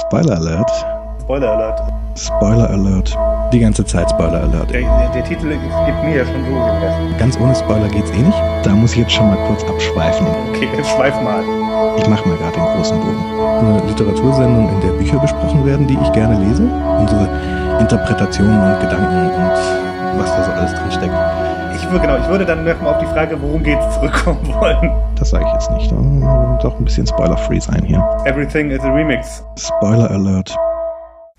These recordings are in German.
Spoiler Alert. Spoiler Alert. Spoiler Alert. Die ganze Zeit Spoiler Alert. Der, der, der Titel gibt mir ja schon so gegessen. Ganz ohne Spoiler geht's eh nicht. Da muss ich jetzt schon mal kurz abschweifen. Okay, jetzt schweif mal. Ich mache mal gerade den großen Bogen. Eine Literatursendung, in der Bücher besprochen werden, die ich gerne lese. Unsere Interpretationen und Gedanken und was da so alles drin steckt. Ich würde, genau, ich würde dann nochmal auf die Frage, worum geht's, zurückkommen wollen. Das sage ich jetzt nicht. Doch ein bisschen spoiler-free sein hier. Everything is a Remix. Spoiler Alert.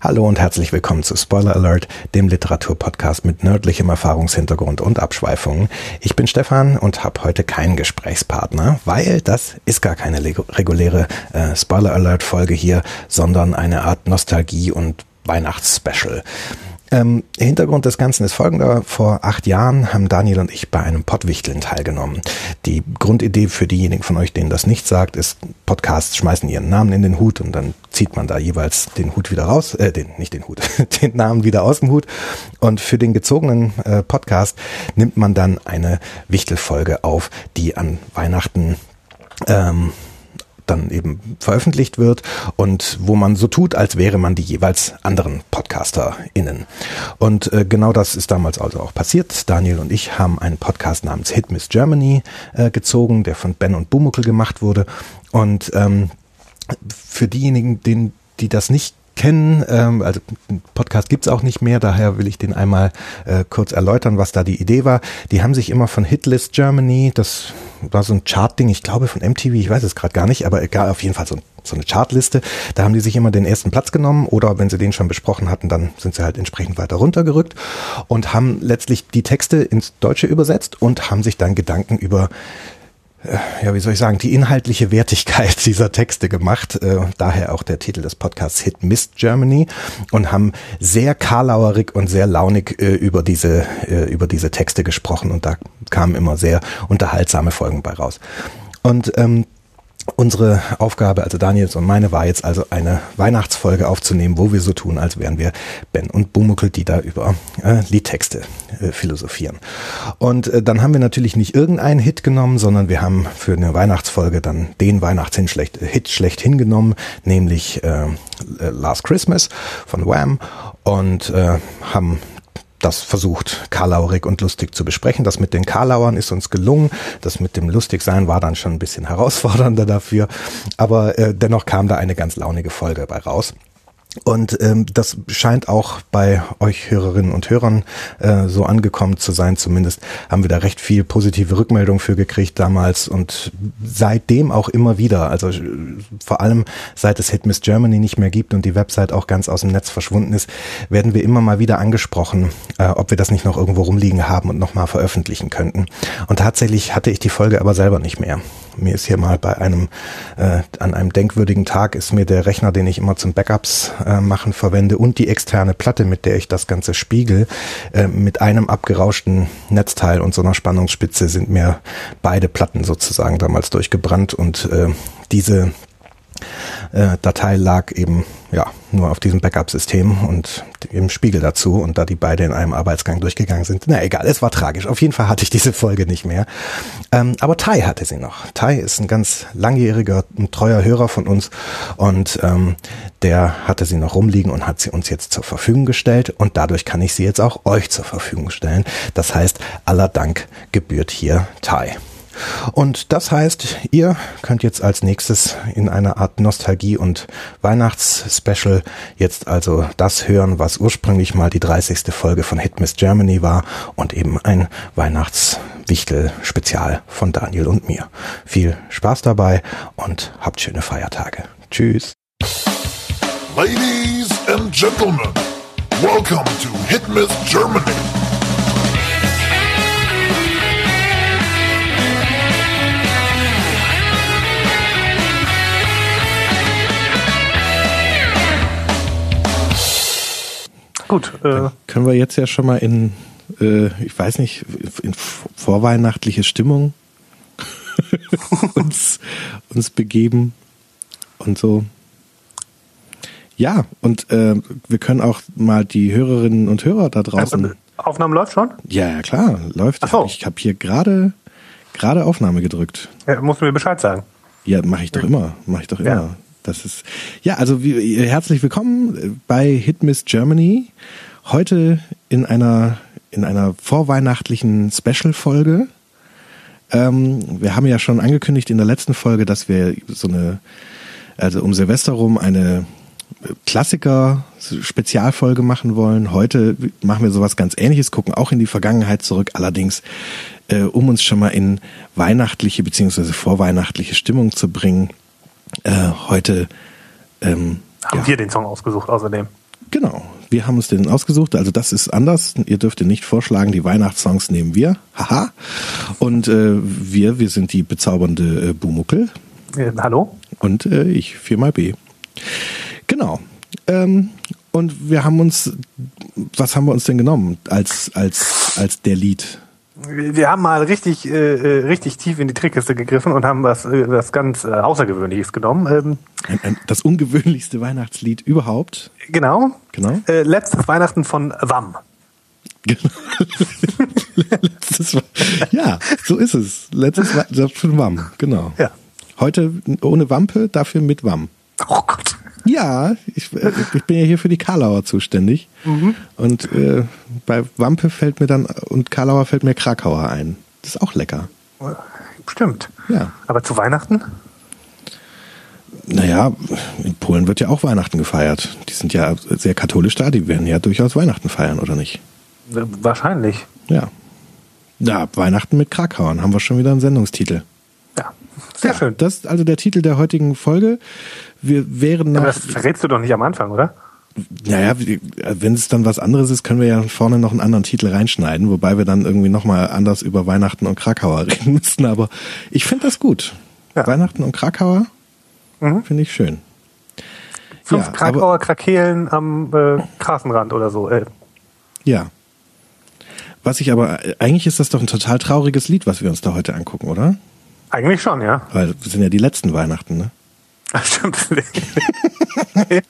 Hallo und herzlich willkommen zu Spoiler Alert, dem Literaturpodcast mit nördlichem Erfahrungshintergrund und Abschweifungen. Ich bin Stefan und habe heute keinen Gesprächspartner, weil das ist gar keine reguläre äh, Spoiler Alert Folge hier, sondern eine Art Nostalgie und Weihnachtsspecial. Ähm, Hintergrund des Ganzen ist folgender. Vor acht Jahren haben Daniel und ich bei einem Pottwichteln teilgenommen. Die Grundidee für diejenigen von euch, denen das nicht sagt, ist, Podcasts schmeißen ihren Namen in den Hut und dann zieht man da jeweils den Hut wieder raus, äh, den, nicht den Hut, den Namen wieder aus dem Hut. Und für den gezogenen äh, Podcast nimmt man dann eine Wichtelfolge auf, die an Weihnachten ähm, dann eben veröffentlicht wird und wo man so tut, als wäre man die jeweils anderen PodcasterInnen. Und äh, genau das ist damals also auch passiert. Daniel und ich haben einen Podcast namens Hit Miss Germany äh, gezogen, der von Ben und Bumuckel gemacht wurde. Und ähm, für diejenigen, denen, die das nicht kennen. Ähm, also Podcast gibt's auch nicht mehr, daher will ich den einmal äh, kurz erläutern, was da die Idee war. Die haben sich immer von Hitlist Germany, das war so ein Chartding, ich glaube von MTV, ich weiß es gerade gar nicht, aber egal, auf jeden Fall so, so eine Chartliste. Da haben die sich immer den ersten Platz genommen oder wenn sie den schon besprochen hatten, dann sind sie halt entsprechend weiter runtergerückt und haben letztlich die Texte ins Deutsche übersetzt und haben sich dann Gedanken über ja, wie soll ich sagen, die inhaltliche Wertigkeit dieser Texte gemacht. Äh, daher auch der Titel des Podcasts Hit Mist Germany und haben sehr karlauerig und sehr launig äh, über diese äh, über diese Texte gesprochen und da kamen immer sehr unterhaltsame Folgen bei raus. Und ähm, Unsere Aufgabe, also Daniels und meine, war jetzt also eine Weihnachtsfolge aufzunehmen, wo wir so tun, als wären wir Ben und Bumuckel, die da über äh, Liedtexte äh, philosophieren. Und äh, dann haben wir natürlich nicht irgendeinen Hit genommen, sondern wir haben für eine Weihnachtsfolge dann den Weihnachtshit schlecht, Hit schlecht hingenommen, nämlich äh, Last Christmas von Wham und äh, haben das versucht, karlaurig und lustig zu besprechen. Das mit den Karlauern ist uns gelungen. Das mit dem Lustigsein war dann schon ein bisschen herausfordernder dafür. Aber äh, dennoch kam da eine ganz launige Folge bei raus. Und ähm, das scheint auch bei euch Hörerinnen und Hörern äh, so angekommen zu sein. Zumindest haben wir da recht viel positive Rückmeldung für gekriegt damals und seitdem auch immer wieder. Also äh, vor allem seit es Hit Miss Germany nicht mehr gibt und die Website auch ganz aus dem Netz verschwunden ist, werden wir immer mal wieder angesprochen, äh, ob wir das nicht noch irgendwo rumliegen haben und nochmal veröffentlichen könnten. Und tatsächlich hatte ich die Folge aber selber nicht mehr. Mir ist hier mal bei einem, äh, an einem denkwürdigen Tag ist mir der Rechner, den ich immer zum Backups äh, machen verwende und die externe Platte, mit der ich das Ganze spiegel, äh, mit einem abgerauschten Netzteil und so einer Spannungsspitze sind mir beide Platten sozusagen damals durchgebrannt und äh, diese äh, Datei lag eben ja nur auf diesem Backup-System und im Spiegel dazu und da die beide in einem Arbeitsgang durchgegangen sind. Na egal, es war tragisch. Auf jeden Fall hatte ich diese Folge nicht mehr. Ähm, aber Tai hatte sie noch. Tai ist ein ganz langjähriger, ein treuer Hörer von uns und ähm, der hatte sie noch rumliegen und hat sie uns jetzt zur Verfügung gestellt und dadurch kann ich sie jetzt auch euch zur Verfügung stellen. Das heißt, aller Dank gebührt hier Tai. Und das heißt, ihr könnt jetzt als nächstes in einer Art Nostalgie- und Weihnachtsspecial jetzt also das hören, was ursprünglich mal die 30. Folge von Hit Miss Germany war und eben ein Weihnachtswichtel-Spezial von Daniel und mir. Viel Spaß dabei und habt schöne Feiertage. Tschüss. Ladies and Gentlemen, welcome to Hit Miss Germany. Gut. Äh, können wir jetzt ja schon mal in, äh, ich weiß nicht, in vorweihnachtliche Stimmung uns, uns begeben und so. Ja, und äh, wir können auch mal die Hörerinnen und Hörer da draußen. Also, Aufnahme läuft schon? Ja, ja klar, läuft. Ach so. Ich habe hier gerade gerade Aufnahme gedrückt. Ja, musst du mir Bescheid sagen. Ja, mache ich doch immer, mache ich doch immer. Ja. Das ist ja, also wie, herzlich willkommen bei Hitmiss Germany. Heute in einer in einer vorweihnachtlichen Special-Folge. Ähm, wir haben ja schon angekündigt in der letzten Folge, dass wir so eine, also um Silvester rum eine Klassiker-Spezialfolge machen wollen. Heute machen wir sowas ganz ähnliches, gucken auch in die Vergangenheit zurück, allerdings äh, um uns schon mal in weihnachtliche beziehungsweise vorweihnachtliche Stimmung zu bringen. Äh, heute ähm, haben ja. wir den Song ausgesucht außerdem. Genau, wir haben uns den ausgesucht. Also das ist anders. Ihr dürft ihn nicht vorschlagen. Die Weihnachtssongs nehmen wir. Haha. Und äh, wir, wir sind die bezaubernde äh, Bumuckel. Äh, hallo. Und äh, ich, 4xB. Genau. Ähm, und wir haben uns, was haben wir uns denn genommen als, als, als der Lied? Wir haben mal richtig, äh, äh, richtig tief in die Trickkiste gegriffen und haben was, äh, was ganz äh, Außergewöhnliches genommen. Ähm, das ungewöhnlichste Weihnachtslied überhaupt. Genau. Genau. Äh, letztes Weihnachten von Wam. Genau. Letztes, ja, so ist es. Letztes Weihnachten von Wam, genau. Ja. Heute ohne Wampe, dafür mit Wam. Oh Gott. Ja, ich, äh, ich bin ja hier für die Karlauer zuständig. Mhm. Und äh, bei Wampe fällt mir dann und Karlauer fällt mir Krakauer ein. Das ist auch lecker. Stimmt. Ja. Aber zu Weihnachten? Naja, in Polen wird ja auch Weihnachten gefeiert. Die sind ja sehr katholisch da, die werden ja durchaus Weihnachten feiern, oder nicht? Wahrscheinlich. Ja. Ja, Weihnachten mit Krakauern haben wir schon wieder einen Sendungstitel. Ja, sehr ja, schön. Das ist also der Titel der heutigen Folge. Wir wären nach. Aber das verrätst du doch nicht am Anfang, oder? Naja, wenn es dann was anderes ist, können wir ja vorne noch einen anderen Titel reinschneiden, wobei wir dann irgendwie nochmal anders über Weihnachten und Krakauer reden müssen. Aber ich finde das gut. Ja. Weihnachten und Krakauer mhm. finde ich schön. Fünf ja, Krakauer Krakelen am äh, Straßenrand oder so. Äh. Ja. Was ich aber, eigentlich ist das doch ein total trauriges Lied, was wir uns da heute angucken, oder? Eigentlich schon, ja. Weil wir sind ja die letzten Weihnachten, ne? Ach, stimmt. äh,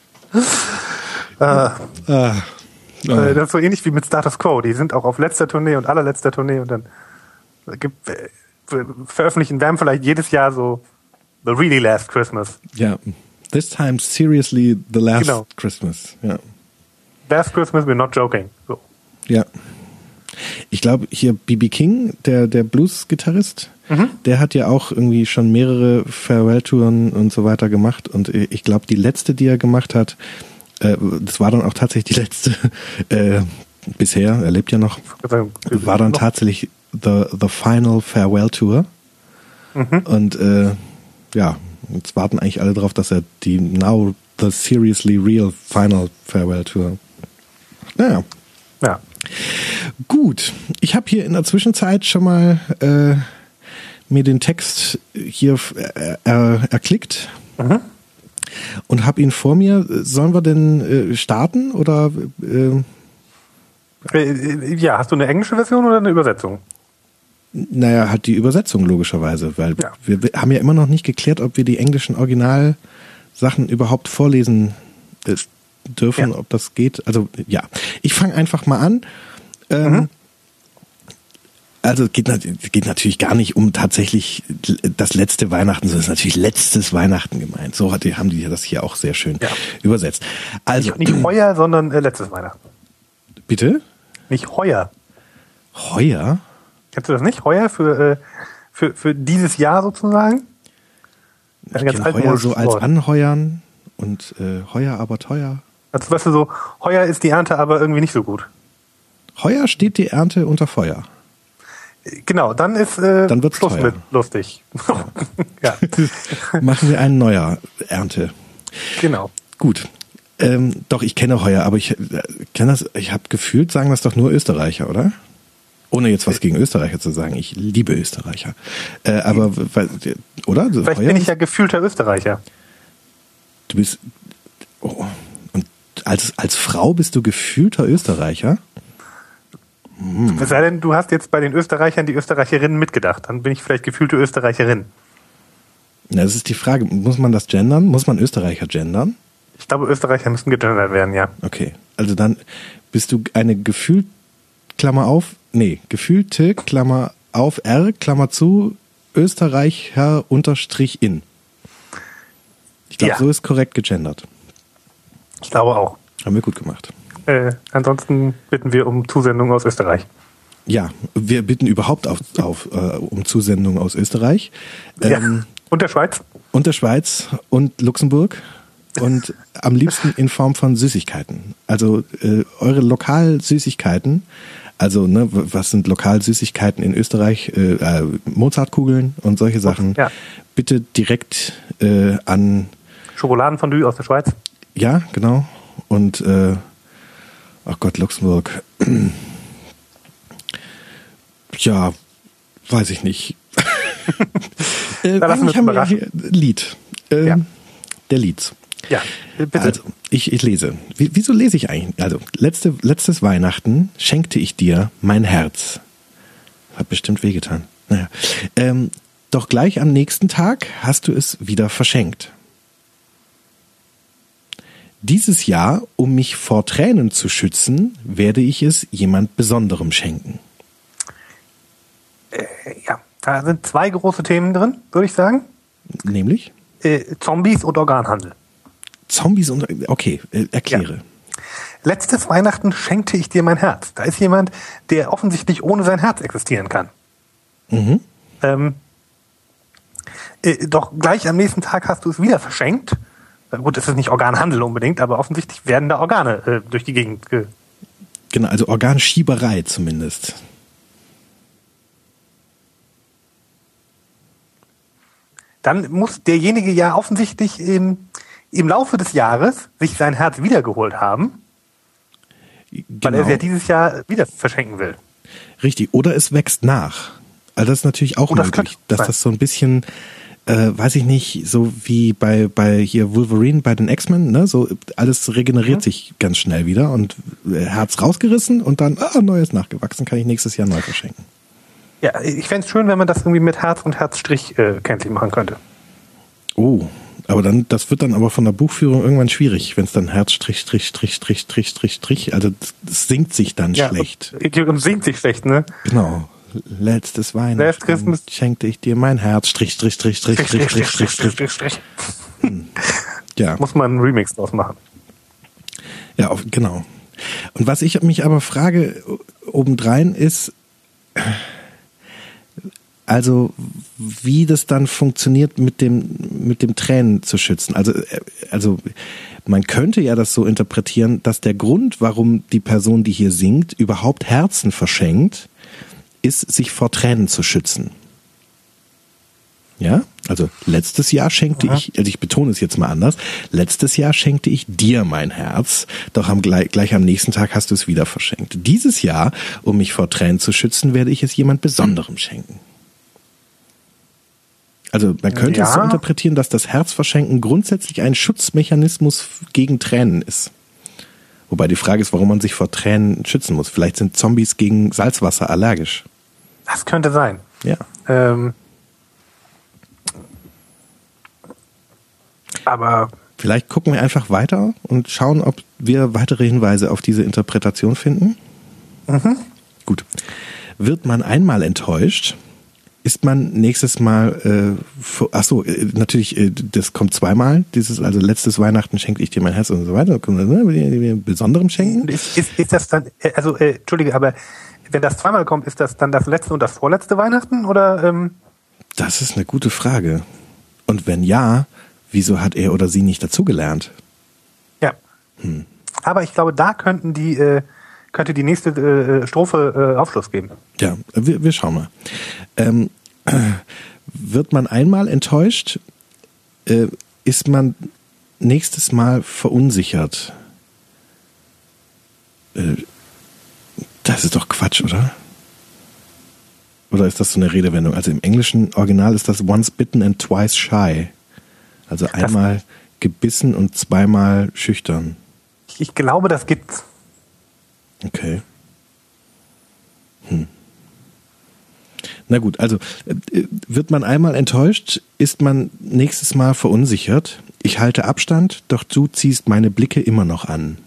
ah. Das ist so ähnlich wie mit Status Quo. Die sind auch auf letzter Tournee und allerletzter Tournee und dann gibt, äh, veröffentlichen Wham vielleicht jedes Jahr so The Really Last Christmas. Ja, this time seriously the last genau. Christmas. Ja. Last Christmas, we're not joking. So. Ja. Ich glaube, hier BB King, der, der Blues-Gitarrist, mhm. der hat ja auch irgendwie schon mehrere Farewell-Touren und so weiter gemacht. Und ich glaube, die letzte, die er gemacht hat, äh, das war dann auch tatsächlich die letzte äh, bisher, er lebt ja noch, war dann tatsächlich the, the Final Farewell Tour. Mhm. Und äh, ja, jetzt warten eigentlich alle darauf, dass er die Now the Seriously Real Final Farewell Tour. Naja. Ja. Gut, ich habe hier in der Zwischenzeit schon mal äh, mir den Text hier äh, er, erklickt mhm. und habe ihn vor mir. Sollen wir denn äh, starten oder? Äh, äh, ja, hast du eine englische Version oder eine Übersetzung? Naja, hat die Übersetzung logischerweise, weil ja. wir, wir, haben ja immer noch nicht geklärt, ob wir die englischen Originalsachen überhaupt vorlesen äh, dürfen, ja. ob das geht. Also ja, ich fange einfach mal an. Ähm, mhm. Also es geht, geht natürlich gar nicht um tatsächlich das letzte Weihnachten, sondern es ist natürlich letztes Weihnachten gemeint. So hat, haben die das hier auch sehr schön ja. übersetzt. Also nicht, nicht heuer, sondern äh, letztes Weihnachten. Bitte? Nicht heuer. Heuer? Kennst du das nicht? Heuer für, äh, für, für dieses Jahr sozusagen? Ich ganz heuer so als Anheuern und äh, heuer aber teuer. Also weißt du so, heuer ist die Ernte aber irgendwie nicht so gut. Heuer steht die Ernte unter Feuer. Genau, dann ist äh, dann wird's Schluss teuer. mit lustig. ja. Machen wir ein neuer Ernte. Genau. Gut. Ähm, doch, ich kenne Heuer, aber ich äh, kenne das, ich habe gefühlt, sagen das doch nur Österreicher, oder? Ohne jetzt was gegen Österreicher zu sagen. Ich liebe Österreicher. Äh, aber, oder? Vielleicht Heuer bin ich ja gefühlter Österreicher. Du bist, oh, und als, als Frau bist du gefühlter Österreicher? Hm. Es sei denn, du hast jetzt bei den Österreichern die Österreicherinnen mitgedacht. Dann bin ich vielleicht gefühlte Österreicherin. Das ist die Frage. Muss man das gendern? Muss man Österreicher gendern? Ich glaube, Österreicher müssen gegendert werden, ja. Okay. Also dann bist du eine gefühlt, Klammer auf, nee, gefühlte, Klammer auf, R, Klammer zu, Österreicher unterstrich in. Ich glaube, Ja. so ist korrekt gegendert. Ich glaube auch. Haben wir gut gemacht. Äh, ansonsten bitten wir um Zusendung aus Österreich. Ja, wir bitten überhaupt auf, auf, äh, um Zusendungen aus Österreich. Ähm, ja. Und der Schweiz? und der Schweiz und Luxemburg und am liebsten in Form von Süßigkeiten. Also äh, eure Lokalsüßigkeiten, also ne, was sind Lokalsüßigkeiten in Österreich? Äh, äh, Mozartkugeln und solche Sachen. Ja. Bitte direkt äh, an, Schokoladenfondue aus der Schweiz? ja, genau. Und äh, ach Gott, Luxemburg. ja, weiß ich nicht. äh, Da lassen wir haben hier Lied. Ähm, Ja. Der Lieds. Ja, bitte. Also, ich, ich lese. Wie, wieso lese ich eigentlich? Also, letzte, letztes Weihnachten schenkte ich dir mein Herz. Hat bestimmt wehgetan. Naja. Ähm, doch gleich am nächsten Tag hast du es wieder verschenkt. Dieses Jahr, um mich vor Tränen zu schützen, werde ich es jemand Besonderem schenken. ja, da sind zwei große Themen drin, würde ich sagen. Nämlich Äh, Zombies und Organhandel. Zombies und. Okay, äh, erkläre. Letztes Weihnachten schenkte ich dir mein Herz. Da ist jemand, der offensichtlich ohne sein Herz existieren kann. Mhm. Ähm, äh, doch gleich am nächsten Tag hast du es wieder verschenkt. Gut, es ist nicht Organhandel unbedingt, aber offensichtlich werden da Organe äh, durch die Gegend. Ge Genau, also Organschieberei zumindest. Dann muss derjenige ja offensichtlich im, im Laufe des Jahres sich sein Herz wiedergeholt haben, weil Genau. er es ja dieses Jahr wieder verschenken will. Richtig, oder es wächst nach. Also das ist natürlich auch Oh, das möglich, dass das so ein bisschen, äh, weiß ich nicht, so wie bei, bei hier Wolverine bei den X-Men, ne? So alles regeneriert Mhm. sich ganz schnell wieder und äh, Herz rausgerissen und dann, ah, neues nachgewachsen, kann ich nächstes Jahr neu verschenken. Ja, ich fänd's schön, wenn man das irgendwie mit Herz und Herzstrich äh, kenntlich machen könnte. Oh, aber dann, das wird dann aber von der Buchführung irgendwann schwierig, wenn es dann Herz, Strich, Strich, Strich, Strich, Strich, Strich, Strich, also das singt sich dann schlecht. Und, singt sich schlecht, ne? Genau. Letztes Last Weihnachten Christmas. schenkte ich dir mein Herz, Strich, Strich, Strich, Strich, Strich, Strich, Strich, Strich. Strich. Ja. Muss man einen Remix draus machen. Ja, auf, genau. Und was ich mich aber frage obendrein ist, also wie das dann funktioniert mit dem mit dem Tränen zu schützen. Also äh, also man könnte ja das so interpretieren, dass der Grund, warum die Person, die hier singt, überhaupt Herzen verschenkt, ist, sich vor Tränen zu schützen. Ja, also letztes Jahr schenkte ich, also ich betone es jetzt mal anders, letztes Jahr schenkte ich dir mein Herz, doch am, gleich, gleich am nächsten Tag hast du es wieder verschenkt. Dieses Jahr, um mich vor Tränen zu schützen, werde ich es jemand Besonderem schenken. Also man könnte es so Ja. interpretieren, dass das Herzverschenken grundsätzlich ein Schutzmechanismus gegen Tränen ist. Wobei die Frage ist, warum man sich vor Tränen schützen muss. Vielleicht sind Zombies gegen Salzwasser allergisch. Das könnte sein. Ja. Ähm, aber Vielleicht gucken wir einfach weiter und schauen, ob wir weitere Hinweise auf diese Interpretation finden. Gut. Wird man einmal enttäuscht, ist man nächstes Mal, äh, ach so, äh, natürlich, äh, das kommt zweimal. Dieses, also letztes Weihnachten schenkte ich dir mein Herz und so weiter. Ne, Besonderem schenken. ist, ist, ist das dann, äh, also äh, Entschuldige, aber wenn das zweimal kommt, ist das dann das letzte und das vorletzte Weihnachten? Oder ähm, Das ist eine gute Frage. Und wenn ja, wieso hat er oder sie nicht dazugelernt? ja. Aber ich glaube, da könnten die, äh, könnte die nächste äh, Strophe äh, Aufschluss geben. Ja, wir, wir schauen mal. Ähm, äh, wird man einmal enttäuscht, äh, ist man nächstes Mal verunsichert. Äh, das ist doch Quatsch, oder? Oder ist das so eine Redewendung? Also im englischen Original ist das once bitten and twice shy. Also einmal gebissen und zweimal schüchtern. Ich, glaube, das gibt's. Okay. Hm. Na gut, also äh, wird man einmal enttäuscht, ist man nächstes Mal verunsichert. Ich halte Abstand, doch du ziehst meine Blicke immer noch an.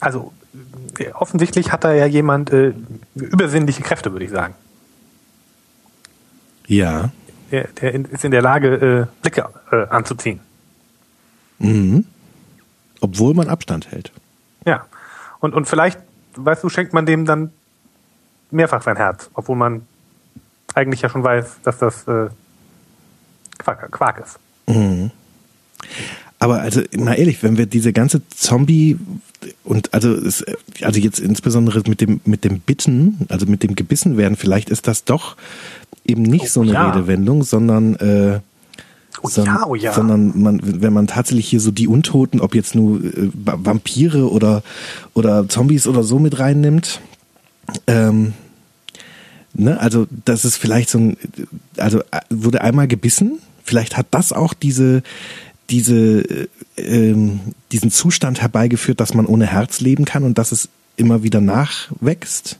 Also offensichtlich hat da ja jemand äh, übersinnliche Kräfte, würde ich sagen. Ja, Der, der in, ist in der Lage, äh, Blicke äh, anzuziehen. Obwohl man Abstand hält. Ja. Und, und vielleicht, weißt du, schenkt man dem dann mehrfach sein Herz, obwohl man eigentlich ja schon weiß, dass das äh, Quark, Quark ist. Aber also mal ehrlich, wenn wir diese ganze Zombie und also es, also jetzt insbesondere mit dem mit dem Bitten, also mit dem gebissen werden, vielleicht ist das doch eben nicht Oh, so eine ja. Redewendung, sondern äh, Oh son- ja, oh ja. sondern man, wenn man tatsächlich hier so die Untoten, ob jetzt nur äh, Va- Vampire oder oder Zombies oder so mit reinnimmt, ähm, ne, also das ist vielleicht so ein, also äh, wurde einmal gebissen, vielleicht hat das auch diese diese äh, ähm, diesen Zustand herbeigeführt, dass man ohne Herz leben kann und dass es immer wieder nachwächst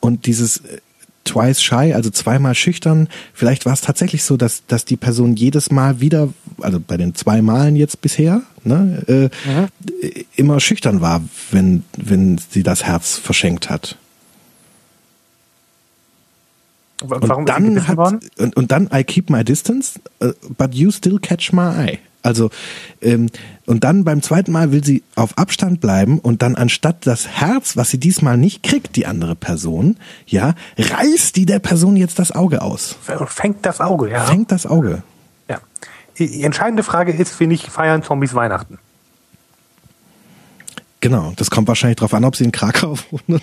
und dieses äh, twice shy, also zweimal schüchtern, vielleicht war es tatsächlich so, dass dass die Person jedes Mal wieder, also bei den zwei Malen jetzt bisher, ne, äh, äh, immer schüchtern war, wenn wenn sie das Herz verschenkt hat. Wa- Und Warum sie dann hat, und, und dann I keep my distance, uh, but you still catch my eye. Also ähm, und dann beim zweiten Mal will sie auf Abstand bleiben und dann anstatt das Herz, was sie diesmal nicht kriegt, die andere Person, ja, reißt die der Person jetzt das Auge aus, Fängt das Auge, ja. fängt das Auge. ja. Die entscheidende Frage ist, finde ich, feiern Zombies Weihnachten? Genau, das kommt wahrscheinlich drauf an, ob sie in Krakau wohnen.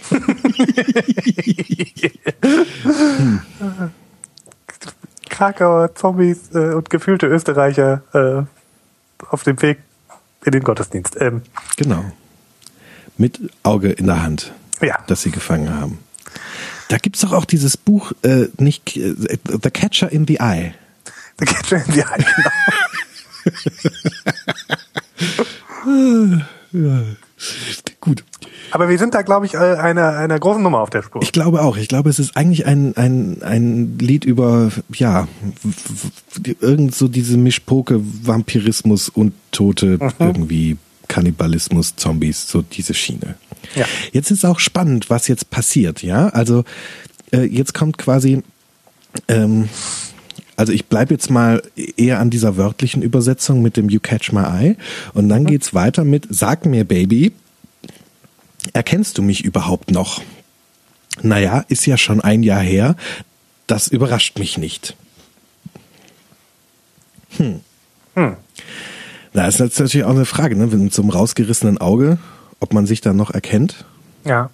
Krakauer Zombies äh, und gefühlte Österreicher äh, auf dem Weg in den Gottesdienst. Ähm, genau. Mit Auge in der Hand. Ja. Das sie gefangen haben. Da gibt's doch auch dieses Buch, äh, nicht äh, The Catcher in the Eye. geht schon in die Hand. Gut. Aber wir sind da, glaube ich, äh, einer, einer großen Nummer auf der Spur. Ich glaube auch. Ich glaube, es ist eigentlich ein, ein, ein Lied über, ja, irgend so diese Mischpoke, Vampirismus und Tote, irgendwie Kannibalismus, Zombies, so diese Schiene. Ja. Jetzt ist auch spannend, was jetzt passiert, ja. Also äh, jetzt kommt quasi, ähm, also ich bleibe jetzt mal eher an dieser wörtlichen Übersetzung mit dem You Catch My Eye und dann geht's weiter mit Sag mir Baby, erkennst du mich überhaupt noch? Naja, ist ja schon ein Jahr her. Das überrascht mich nicht. Hm. Da ist jetzt natürlich auch eine Frage, ne? Mit so einem rausgerissenen Auge, ob man sich da noch erkennt. Ja.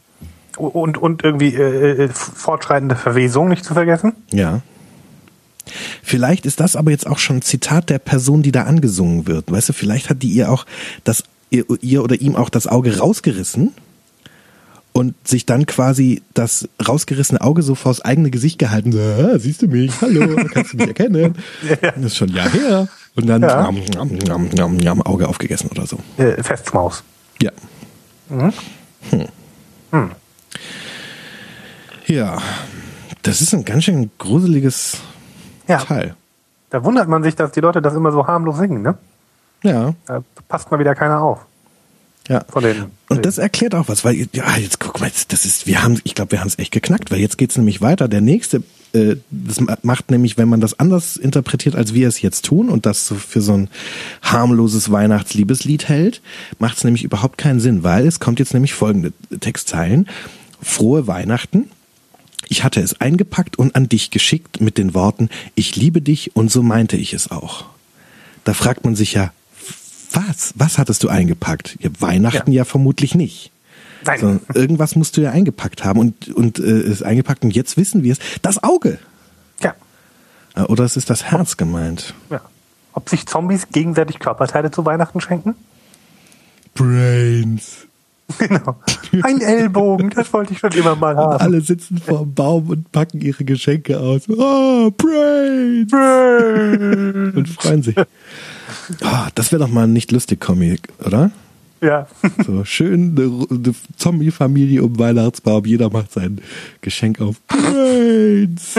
Und, und irgendwie äh, äh, fortschreitende Verwesung nicht zu vergessen. Ja. Vielleicht ist das aber jetzt auch schon ein Zitat der Person, die da angesungen wird. Weißt du, vielleicht hat die ihr auch das, ihr, ihr oder ihm auch das Auge rausgerissen und sich dann quasi das rausgerissene Auge so vors eigene Gesicht gehalten. So, ah, siehst du mich? Hallo, kannst du mich erkennen? Das ist schon ein Jahr her. Und dann Ja. njam, njam, njam, njam, Auge aufgegessen oder so. Äh, Festschmaus. Ja. Hm. Ja, das ist ein ganz schön gruseliges Ja. Teil. Da wundert man sich, dass die Leute das immer so harmlos singen, ne? Ja, Da passt mal wieder keiner auf. Ja. Von den, Und das erklärt auch was, weil ja jetzt guck mal, das ist, wir haben, ich glaube, wir haben es echt geknackt, weil jetzt geht's nämlich weiter. Der nächste, äh, das ma- macht nämlich, wenn man das anders interpretiert, als wir es jetzt tun und das so für so ein harmloses Weihnachtsliebeslied hält, macht es nämlich überhaupt keinen Sinn, weil es kommt jetzt nämlich folgende Textzeilen: Frohe Weihnachten. Ich hatte es eingepackt und an dich geschickt mit den Worten: Ich liebe dich und so meinte ich es auch. Da fragt man sich ja, was? Was hattest du eingepackt? Ja, Weihnachten ja, vermutlich nicht. Nein. Sondern irgendwas musst du ja eingepackt haben und, und äh, ist eingepackt und jetzt wissen wir es. Das Auge. Ja. Äh, Oder es ist das Herz gemeint. ja. Ob sich Zombies gegenseitig Körperteile zu Weihnachten schenken? Brains. Genau. Ein Ellbogen, das wollte ich schon immer mal haben. Alle sitzen vorm Baum und packen ihre Geschenke aus. Oh, Brains. Und freuen sich. Ah, das wäre doch mal ein nicht lustig Comic, oder? Ja. So schön eine, eine Zombie-Familie um Weihnachtsbaum, jeder macht sein Geschenk auf. Brains.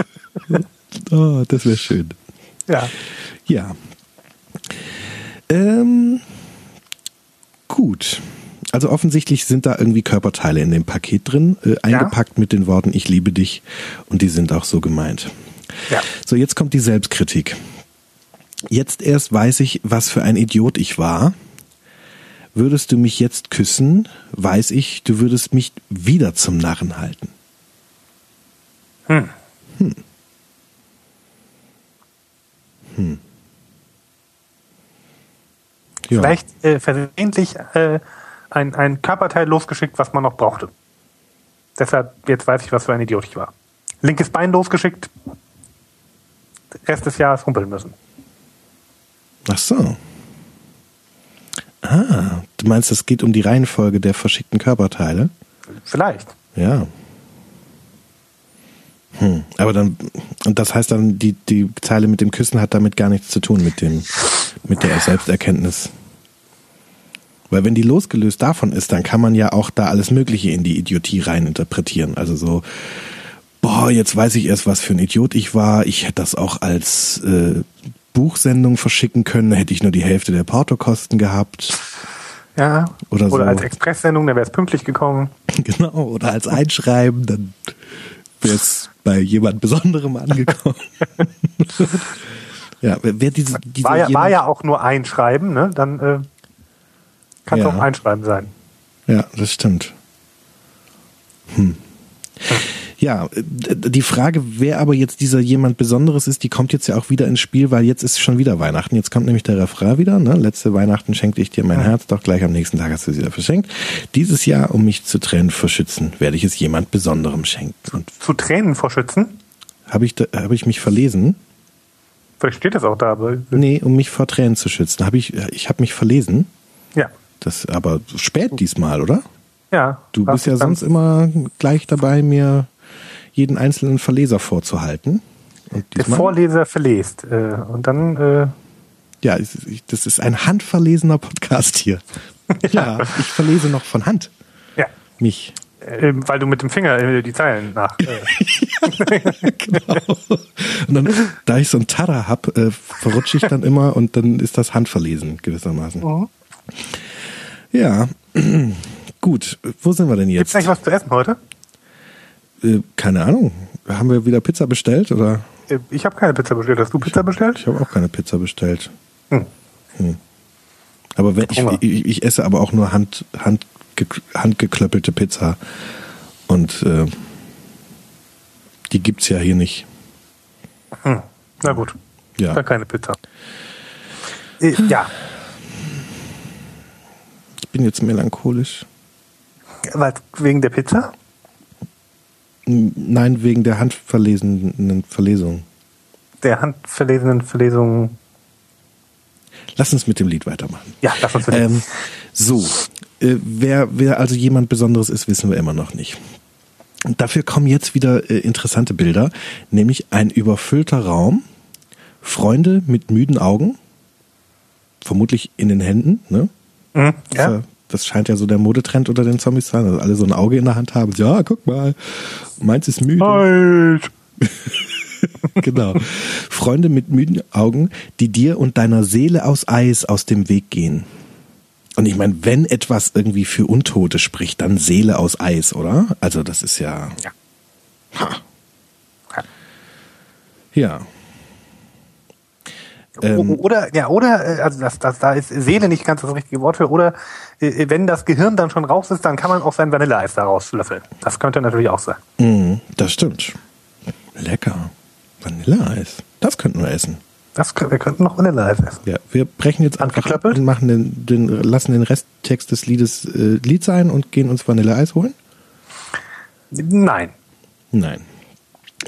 Oh, das wäre schön. Ja. Ja. Ähm, gut. Also offensichtlich sind da irgendwie Körperteile in dem Paket drin, äh, eingepackt mit den Worten Ich liebe dich und die sind auch so gemeint. Ja. So, jetzt kommt die Selbstkritik. Jetzt erst weiß ich, was für ein Idiot ich war. würdest du mich jetzt küssen, weiß ich, du würdest mich wieder zum Narren halten. Hm. Hm. Hm. Ja. Vielleicht äh, versehentlich äh, ein, ein Körperteil losgeschickt, was man noch brauchte. Deshalb, jetzt weiß ich, was für ein Idiot ich war. Linkes Bein losgeschickt, Rest des Jahres humpeln müssen. Ach so. Ah, du meinst, es geht um die Reihenfolge der verschickten Körperteile? Vielleicht. Ja. Hm. Aber dann, und das heißt dann, die, die Zeile mit dem Küssen hat damit gar nichts zu tun mit dem, mit der Selbsterkenntnis. Weil wenn die losgelöst davon ist, dann kann man ja auch da alles Mögliche in die Idiotie reininterpretieren. Also so, boah, jetzt weiß ich erst, was für ein Idiot ich war. Ich hätte das auch als äh, Buchsendung verschicken können, hätte ich nur die Hälfte der Portokosten gehabt. Ja. Oder, Oder so. als Expresssendung, dann wäre es pünktlich gekommen. Genau, oder als Einschreiben, dann wäre es bei jemand Besonderem angekommen. ja, wer diese, diese War ja, war ja auch nur Einschreiben, ne? Dann äh, kann es Ja. auch Einschreiben sein. Ja, das stimmt. Hm. Ja, die Frage, wer aber jetzt dieser jemand Besonderes ist, die kommt jetzt ja auch wieder ins Spiel, weil jetzt ist schon wieder Weihnachten. Jetzt kommt nämlich der Refrain wieder. Ne? Letzte Weihnachten schenkte ich dir mein Herz, doch gleich am nächsten Tag hast du es wieder verschenkt. Dieses Jahr, um mich zu trennen, verschützen, werde ich es jemand Besonderem schenken. Und Zu Tränen vor Schützen? habe ich, da- habe ich mich verlesen? Vielleicht steht das auch da, aber Nee, um mich vor Tränen zu schützen. Habe ich, ich habe mich verlesen. ja. Das aber spät diesmal, oder? Ja. Du bist ja sonst immer gleich dabei, mir jeden einzelnen Verleser vorzuhalten. Der Vorleser verlest. Äh, und dann, äh, ja, ich- das ist ein handverlesener Podcast hier. Ja, ich verlese noch von Hand ja. mich. Äh, weil du mit dem Finger äh, die Zeilen nach. Äh, genau. Und dann, da ich so ein Tada hab, äh, verrutsche ich dann immer und dann ist das handverlesen gewissermaßen. Mhm. Ja, gut. Wo sind wir denn Gibt's jetzt? eigentlich was zu essen heute? Äh, keine Ahnung. Haben wir wieder Pizza bestellt oder? Äh, Ich habe keine Pizza bestellt. Hast du Pizza bestellt? Ich habe auch keine Pizza bestellt. Hm. Hm. Aber wenn, ich, ich, ich esse aber auch nur hand, hand, handgeklöppelte Pizza. Und äh, die gibt's ja hier nicht. Hm. Na gut. Ja. Dann keine Pizza. Äh, ja. Ich bin jetzt melancholisch. Was, wegen der Pizza? Nein, wegen der handverlesenen Verlesung. Der handverlesenen Verlesung. Lass uns mit dem Lied weitermachen. Ja, lass uns bitte. Ähm, so, äh, wer, wer also jemand Besonderes ist, wissen wir immer noch nicht. Und dafür kommen jetzt wieder äh, interessante Bilder, nämlich ein überfüllter Raum, Freunde mit müden Augen, vermutlich in den Händen, ne? Mhm, Das, ja. das scheint ja so der Modetrend unter den Zombies zu sein, dass alle so ein Auge in der Hand haben. Ja, guck mal, meins ist müde. Halt. genau. Freunde mit müden Augen, die dir und deiner Seele aus Eis aus dem Weg gehen. Und ich meine, wenn etwas irgendwie für Untote spricht, dann Seele aus Eis, oder? Also das ist ja. Ja. Ha. Ja. Ähm, Oder, ja, oder, äh, also das, das, da ist Seele nicht ganz das richtige Wort für, oder äh, wenn das Gehirn dann schon raus ist, dann kann man auch sein Vanilleeis daraus löffeln. Das könnte natürlich auch sein. mh, das stimmt. Lecker. Vanilleeis. Das könnten wir essen. Das, wir könnten noch Vanilleeis essen. Ja, wir brechen jetzt einfach ab und machen den, den, lassen den Resttext des Liedes äh, Lied sein und gehen uns Vanilleeis holen. Nein. Nein.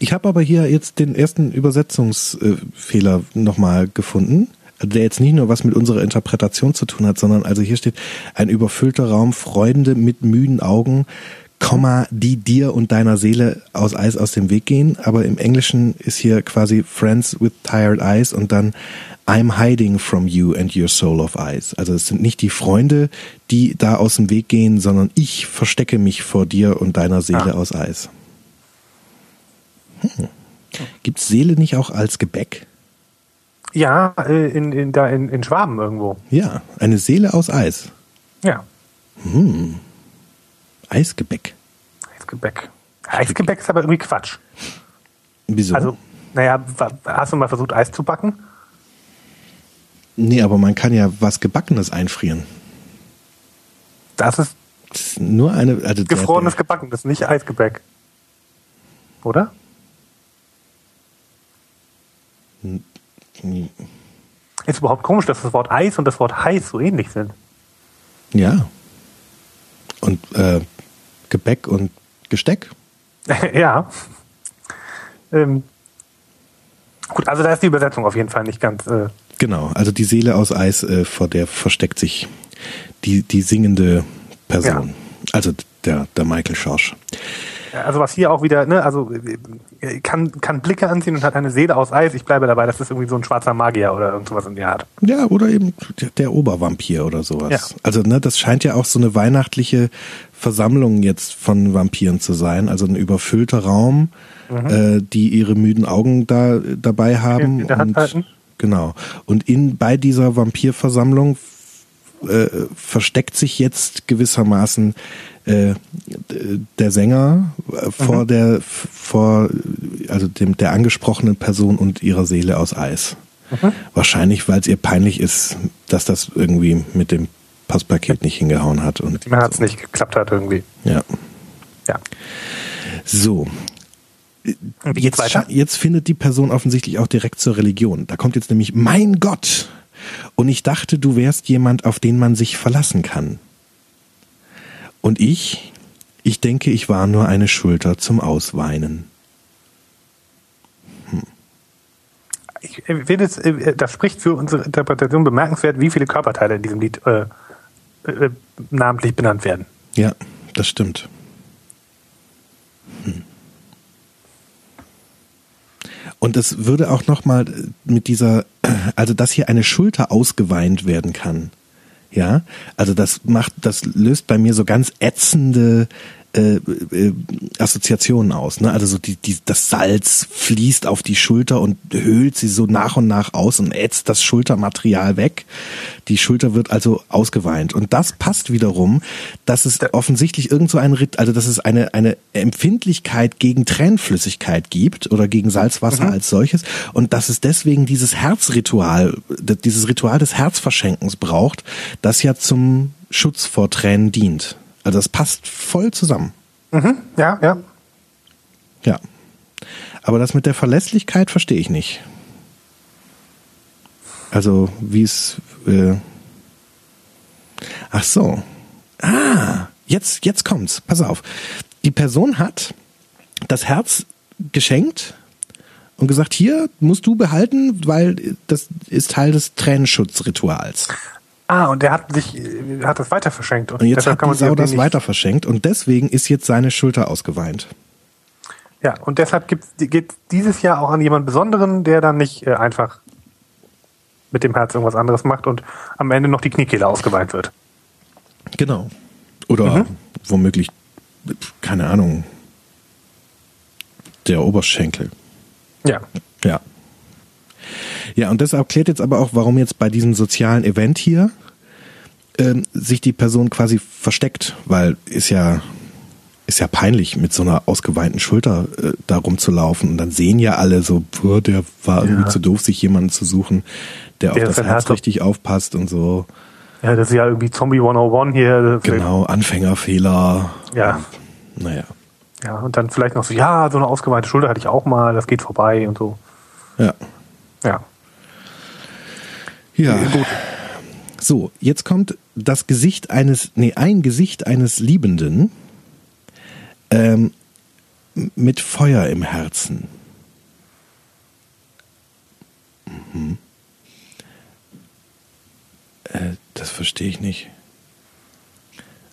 Ich habe aber hier jetzt den ersten Übersetzungsfehler nochmal gefunden, der jetzt nicht nur was mit unserer Interpretation zu tun hat, sondern also hier steht ein überfüllter Raum, Freunde mit müden Augen, Komma, die dir und deiner Seele aus Eis aus dem Weg gehen. Aber im Englischen ist hier quasi Friends with tired eyes und dann I'm hiding from you and your soul of ice. Also es sind nicht die Freunde, die da aus dem Weg gehen, sondern ich verstecke mich vor dir und deiner Seele Ah. aus Eis. Hm. Gibt Seele nicht auch als Gebäck? Ja, äh, in, in, da in, in Schwaben irgendwo. Ja, eine Seele aus Eis. Ja. Eisgebäck. Eisgebäck. Eisgebäck ist aber irgendwie Quatsch. Wieso? Also, naja, hast du mal versucht, Eis zu backen? nee, aber man kann ja was Gebackenes einfrieren. Das ist Das ist nur eine, also der- gefrorenes der, Gebacken, das ist nicht Eisgebäck. Oder? Ist überhaupt komisch, dass das Wort Eis und das Wort heiß so ähnlich sind. Ja. Und äh, Gebäck und Gesteck. ja. Ähm, gut, also da ist die Übersetzung auf jeden Fall nicht ganz. Äh, Genau, also die Seele aus Eis, äh, vor der versteckt sich die, die singende Person. Also der, der Michael Schorsch. also was hier auch wieder, ne, also äh, kann, kann Blicke anziehen und hat eine Seele aus Eis. Ich bleibe dabei, das ist irgendwie so ein schwarzer Magier oder irgend sowas in der Art. Ja, oder eben der, Obervampir oder sowas. Ja. Also, ne, das scheint ja auch so eine weihnachtliche Versammlung jetzt von Vampiren zu sein. Also ein überfüllter Raum, äh, die ihre müden Augen da dabei haben. in der Hand und, halten. Genau. Und in bei dieser Vampirversammlung äh, versteckt sich jetzt gewissermaßen äh, der Sänger äh, vor der vor also dem der angesprochenen Person und ihrer Seele aus Eis. Wahrscheinlich, weil es ihr peinlich ist, dass das irgendwie mit dem Passpaket nicht hingehauen hat und Die mir hat's nicht geklappt hat irgendwie. ja. Ja. So, jetzt, jetzt findet die Person offensichtlich auch direkt zur Religion. Da kommt jetzt nämlich mein Gott. Und ich dachte, du wärst jemand, auf den man sich verlassen kann. Und ich, ich denke, ich war nur eine Schulter zum Ausweinen. Ich finde es, äh, das spricht für unsere Interpretation bemerkenswert, wie viele Körperteile in diesem Lied äh, äh, namentlich benannt werden. Ja, das stimmt. Hm. Und es würde auch noch mal mit dieser, also dass hier eine Schulter ausgeweint werden kann. Ja, also das macht, das löst bei mir so ganz ätzende äh, äh, Assoziationen aus. Ne? Also so die, die, das Salz fließt auf die Schulter und höhlt sie so nach und nach aus und ätzt das Schultermaterial weg. Die Schulter wird also ausgeweint. Und das passt wiederum, dass es offensichtlich irgend so ein Rit, also dass es eine, eine Empfindlichkeit gegen Tränenflüssigkeit gibt oder gegen Salzwasser als solches und dass es deswegen dieses Herzritual, dieses Ritual des Herzverschenkens braucht, das ja zum Schutz vor Tränen dient. Also das passt voll zusammen. Ja, ja. Ja. Aber das mit der Verlässlichkeit verstehe ich nicht. Also, wie es. Äh Ach so. Ah, jetzt, jetzt kommt's. Pass auf. Die Person hat das Herz geschenkt und gesagt, hier musst du behalten, weil das ist Teil des Tränenschutzrituals. Ah, und der hat sich, äh, hat das weiter verschenkt. Und, Und jetzt hat kann die Sau das nicht- weiter verschenkt und deswegen ist jetzt seine Schulter ausgeweint. Ja, und deshalb gibt's, geht dieses Jahr auch an jemand Besonderen, der dann nicht äh, einfach mit dem Herz irgendwas anderes macht und am Ende noch die Kniekehle ausgeweint wird. Genau. Oder womöglich, keine Ahnung, der Oberschenkel. Ja. Ja. Ja, und das erklärt jetzt aber auch, warum jetzt bei diesem sozialen Event hier ähm, sich die Person quasi versteckt, weil ist ja ist ja peinlich, mit so einer ausgeweinten Schulter äh, da rumzulaufen und dann sehen ja alle so, boah, der war irgendwie Ja. zu doof, sich jemanden zu suchen, der, Der auf das Herz richtig aufpasst und so. Ja, das ist ja irgendwie Zombie 101 hier. Genau, Anfängerfehler. Ja. Naja. Ja, und dann vielleicht noch so, ja, so eine ausgeweinte Schulter hatte ich auch mal, das geht vorbei und so. Ja. Ja. Ja. Gut. So, jetzt kommt das Gesicht eines, nee, ein Gesicht eines Liebenden ähm, mit Feuer im Herzen. Mhm. Äh, das verstehe ich nicht.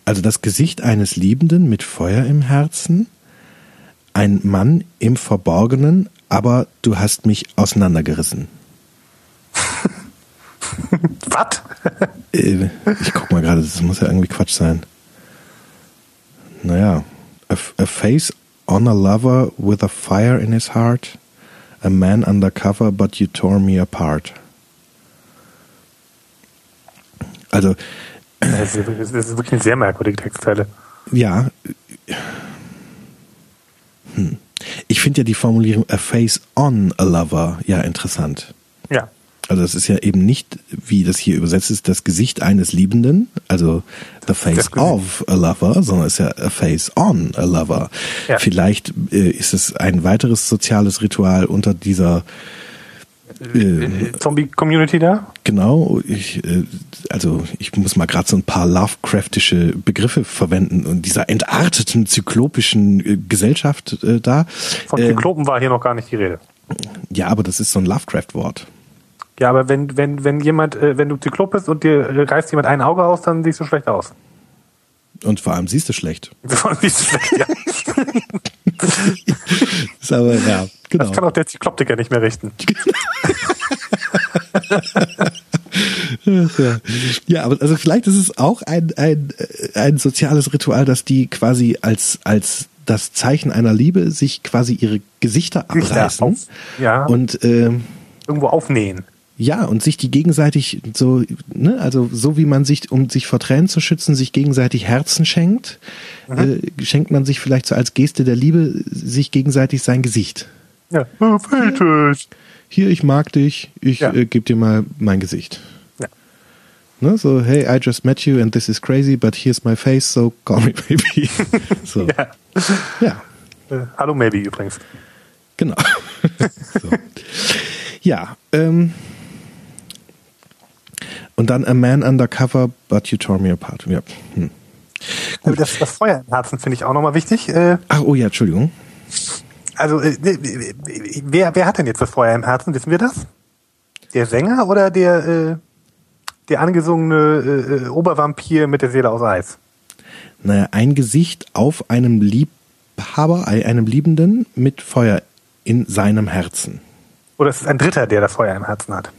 Also das Gesicht eines Liebenden mit Feuer im Herzen, ein Mann im Verborgenen, aber du hast mich auseinandergerissen. Was? Äh, Ich guck mal gerade, das muss ja irgendwie Quatsch sein. Naja. A, a face on a lover with a fire in his heart. A man undercover, but you tore me apart. Also, Das ist, das ist wirklich eine sehr merkwürdige Textzeile. ja. Hm. Ich finde ja die Formulierung a face on a lover ja interessant. Ja. Also das ist ja eben nicht, wie das hier übersetzt ist, das Gesicht eines Liebenden, also the face of a lover, sondern es ist ja a face on a lover. Ja. Vielleicht äh, ist es ein weiteres soziales Ritual unter dieser äh, Zombie-Community da? Genau, ich, äh, also ich muss mal gerade so ein paar Lovecraftische Begriffe verwenden und dieser entarteten zyklopischen äh, Gesellschaft äh, da. Von Zyklopen war hier noch gar nicht die Rede. Ja, aber das ist so ein Lovecraft-Wort. Ja, aber wenn, wenn, wenn jemand, äh, wenn du Zyklop bist und dir reißt jemand ein Auge aus, dann siehst du schlecht aus. Und vor allem siehst du schlecht. Vor allem siehst du schlecht, ja. ist aber, ja, genau. Das kann auch der Zykloptiker nicht mehr richten. ja. ja, aber also vielleicht ist es auch ein, ein, ein soziales Ritual, dass die quasi als, als das Zeichen einer Liebe sich quasi ihre Gesichter abreißen. Ja. Und äh, irgendwo aufnähen. Ja, und sich die gegenseitig so, ne, also so wie man sich, um sich vor Tränen zu schützen, sich gegenseitig Herzen schenkt, mhm. äh, schenkt man sich vielleicht so als Geste der Liebe sich gegenseitig sein Gesicht. Ja, oh, hier, hier, ich mag dich, ich ja. äh, gebe dir mal mein Gesicht. Ja. Ne, so, hey, I just met you and this is crazy, but here's my face, so call me baby. so. Ja. ja. Äh, hallo Maybe übrigens. Genau. so. Ja, ähm, und dann A Man Undercover, But You Tore Me Apart. Ja. Hm. Gut. Das, das Feuer im Herzen finde ich auch nochmal wichtig. Äh, Ach, oh ja, Entschuldigung. Also, äh, wer, wer hat denn jetzt das Feuer im Herzen? Wissen wir das? Der Sänger oder der, äh, der angesungene äh, Obervampir mit der Seele aus Eis? Naja, ein Gesicht auf einem Liebhaber, einem Liebenden mit Feuer in seinem Herzen. Oder ist es ein Dritter, der das Feuer im Herzen hat?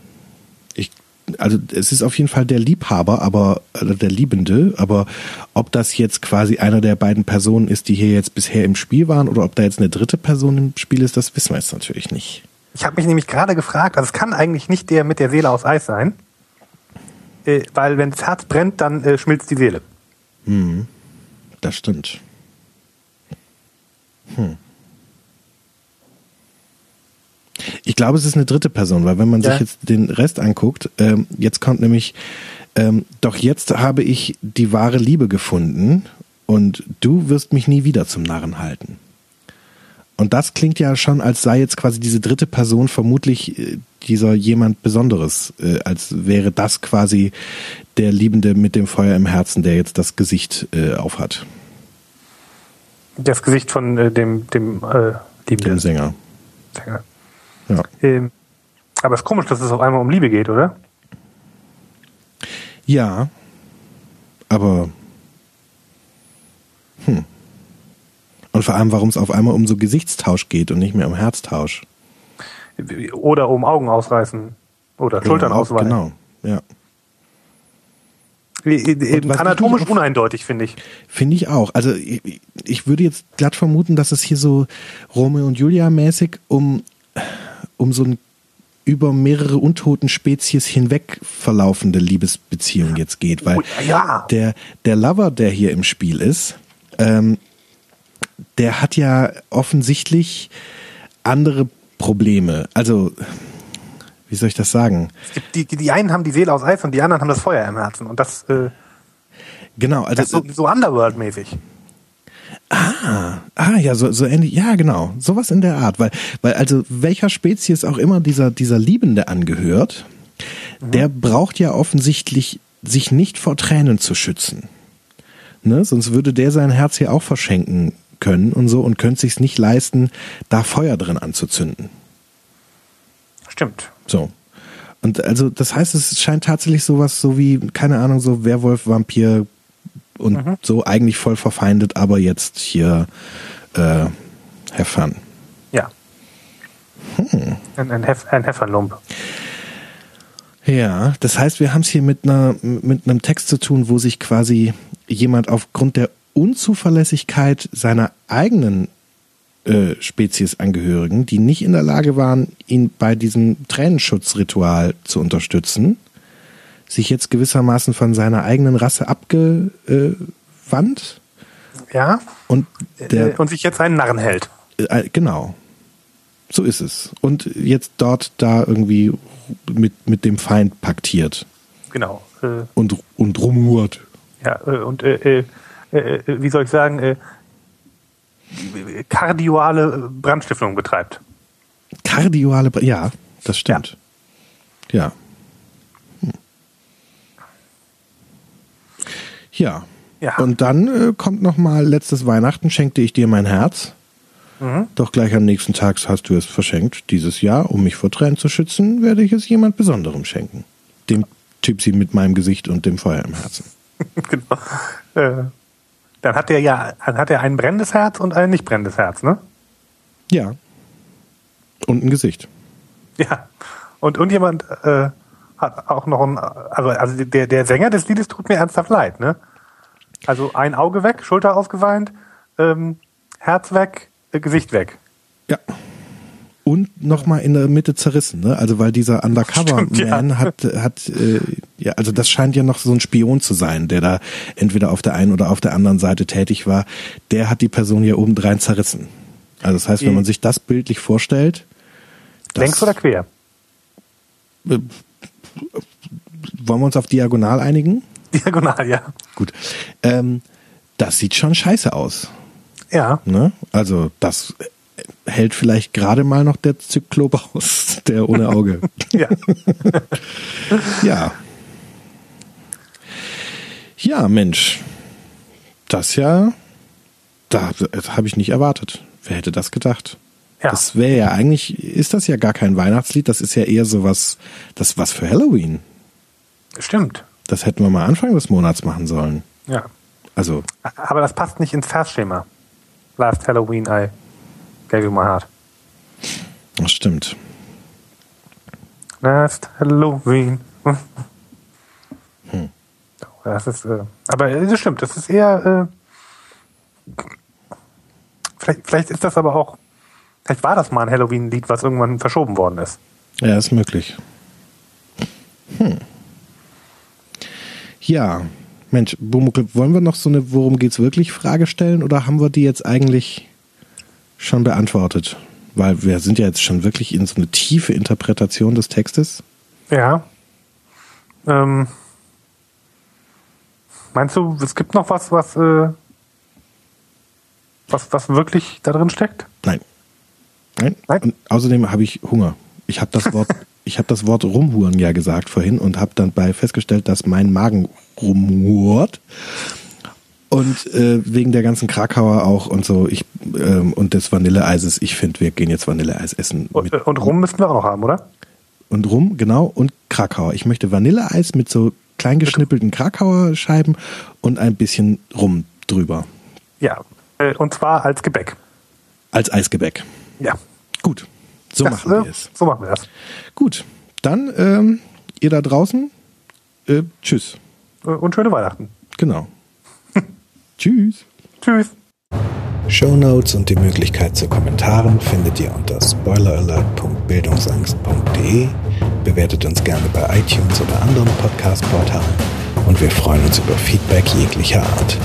Also es ist auf jeden Fall der Liebhaber, aber also der Liebende, aber ob das jetzt quasi einer der beiden Personen ist, die hier jetzt bisher im Spiel waren, oder ob da jetzt eine dritte Person im Spiel ist, das wissen wir jetzt natürlich nicht. Ich habe mich nämlich gerade gefragt, also es kann eigentlich nicht der mit der Seele aus Eis sein, äh, weil wenn das Herz brennt, dann äh, schmilzt die Seele. Hm, das stimmt. Hm. Ich glaube, es ist eine dritte Person, weil wenn man ja. sich jetzt den Rest anguckt, ähm, jetzt kommt nämlich, ähm, doch jetzt habe ich die wahre Liebe gefunden und du wirst mich nie wieder zum Narren halten. Und das klingt ja schon, als sei jetzt quasi diese dritte Person vermutlich äh, dieser jemand Besonderes, äh, als wäre das quasi der Liebende mit dem Feuer im Herzen, der jetzt das Gesicht äh, aufhat. Das Gesicht von äh, dem, dem äh, Liebenden. Dem Sänger. Sänger. Ja. Ähm, aber es ist komisch, dass es auf einmal um Liebe geht, oder? Ja, aber hm. Und vor allem, warum es auf einmal um so Gesichtstausch geht und nicht mehr um Herztausch. Oder um Augen ausreißen. Oder genau, Schultern ausweichen. Genau, ja. Anatomisch uneindeutig, finde ich. Finde ich auch. Also ich, ich, würde jetzt glatt vermuten, dass es hier so Romeo und Julia mäßig um um so ein über mehrere untoten Spezies hinweg verlaufende Liebesbeziehung jetzt geht, weil oh, ja. der der Lover, der hier im Spiel ist, ähm, der hat ja offensichtlich andere Probleme. Also wie soll ich das sagen? Die, die, die einen haben die Seele aus Eis und die anderen haben das Feuer im Herzen und das äh, genau, also das ist so, so Underworld-mäßig. Ah, ah, ja, so, so ähnlich, ja, genau, sowas in der Art, weil, weil also welcher Spezies auch immer dieser, dieser Liebende angehört, mhm. der braucht ja offensichtlich sich nicht vor Tränen zu schützen. Ne? Sonst würde der sein Herz ja auch verschenken können und so und könnte sich's nicht leisten, da Feuer drin anzuzünden. Stimmt. So. Und also, das heißt, es scheint tatsächlich sowas so wie, keine Ahnung, so Werwolf, Vampir, und mhm. so eigentlich voll verfeindet, aber jetzt hier äh, have fun. Ja. Hm. Ein, ein, Hef, ein Hefferlump. Ja, das heißt, wir haben es hier mit einer mit einem Text zu tun, wo sich quasi jemand aufgrund der Unzuverlässigkeit seiner eigenen äh, Speziesangehörigen, die nicht in der Lage waren, ihn bei diesem Tränenschutzritual zu unterstützen, sich jetzt gewissermaßen von seiner eigenen Rasse abgewandt. Ja. Und, der, äh, und sich jetzt einen Narren hält. Äh, genau. so ist es. Und jetzt dort da irgendwie mit, mit dem Feind paktiert. Genau. Äh, und, und rumhurt. Ja, äh, und äh, äh, äh, wie soll ich sagen, äh, kardioale Brandstiftung betreibt. Kardioale, ja, das stimmt. Ja. Ja. Ja. ja. Und dann äh, kommt noch mal letztes Weihnachten schenkte ich dir mein Herz. Mhm. Doch gleich am nächsten Tag hast du es verschenkt. Dieses Jahr, um mich vor Tränen zu schützen, werde ich es jemand Besonderem schenken. Dem Tipsy mit meinem Gesicht und dem Feuer im Herzen. genau. Äh, dann hat er ja, dann hat er ein brennendes Herz und ein nicht brennendes Herz, ne? Ja. Und ein Gesicht. Ja. Und, und jemand äh, hat auch noch ein, also, also der, der Sänger des Liedes tut mir ernsthaft leid, ne? Also ein Auge weg, Schulter ausgeweint, ähm, Herz weg, äh, Gesicht weg. Ja. Und nochmal in der Mitte zerrissen, ne? Also weil dieser Undercover-Man ja. hat, hat äh, ja, also das scheint ja noch so ein Spion zu sein, der da entweder auf der einen oder auf der anderen Seite tätig war. Der hat die Person hier obendrein zerrissen. Also das heißt, wenn man sich das bildlich vorstellt. Längs oder quer? Äh, wollen wir uns auf diagonal einigen? Diagonal, ja. Gut. Ähm, das sieht schon scheiße aus. Ja. Ne? Also das hält vielleicht gerade mal noch der Zyklop aus, der ohne Auge. ja. ja. Ja, Mensch. Das ja, da, das habe ich nicht erwartet. Wer hätte das gedacht? Ja. Das wäre ja eigentlich, ist das ja gar kein Weihnachtslied, das ist ja eher so was, das was für Halloween. Stimmt. Das hätten wir mal Anfang des Monats machen sollen. Ja. Also. Aber das passt nicht ins Versschema. Last Halloween I gave you my heart. Das stimmt. Last Halloween. Hm. Das ist, äh, aber das stimmt, das ist eher, äh, vielleicht, vielleicht ist das aber auch, vielleicht war das mal ein Halloween-Lied, was irgendwann verschoben worden ist. Ja, ist möglich. Hm. Ja, Mensch, Bumukel, wollen wir noch so eine Worum geht's wirklich Frage stellen oder haben wir die jetzt eigentlich schon beantwortet? Weil wir sind ja jetzt schon wirklich in so eine tiefe Interpretation des Textes. Ja. Ähm, meinst du, es gibt noch was, was, äh, was, was wirklich da drin steckt? Nein. Nein. Nein? Und außerdem habe ich Hunger. Ich habe das Wort, ich habe das Wort rumhuren ja gesagt vorhin und habe dann bei festgestellt, dass mein Magen rumhurt. Und äh, wegen der ganzen Krakauer auch und so, ich ähm, und des Vanilleeises, ich finde, wir gehen jetzt Vanilleeis essen. Und, und Rum müssten wir auch noch haben, oder? Und Rum, genau, und Krakauer. Ich möchte Vanilleeis mit so klein geschnippelten Krakauer Scheiben und ein bisschen Rum drüber. Ja, äh, und zwar als Gebäck. Als Eisgebäck. Ja. Gut. So das, machen wir es. So machen wir das. Gut. Dann, ähm, ihr da draußen, äh, tschüss. Und schöne Weihnachten. Genau. Tschüss. Tschüss. Show Notes und die Möglichkeit zu Kommentaren findet ihr unter spoileralert.bildungsangst.de. Bewertet uns gerne bei iTunes oder anderen Podcast-Portalen und wir freuen uns über Feedback jeglicher Art.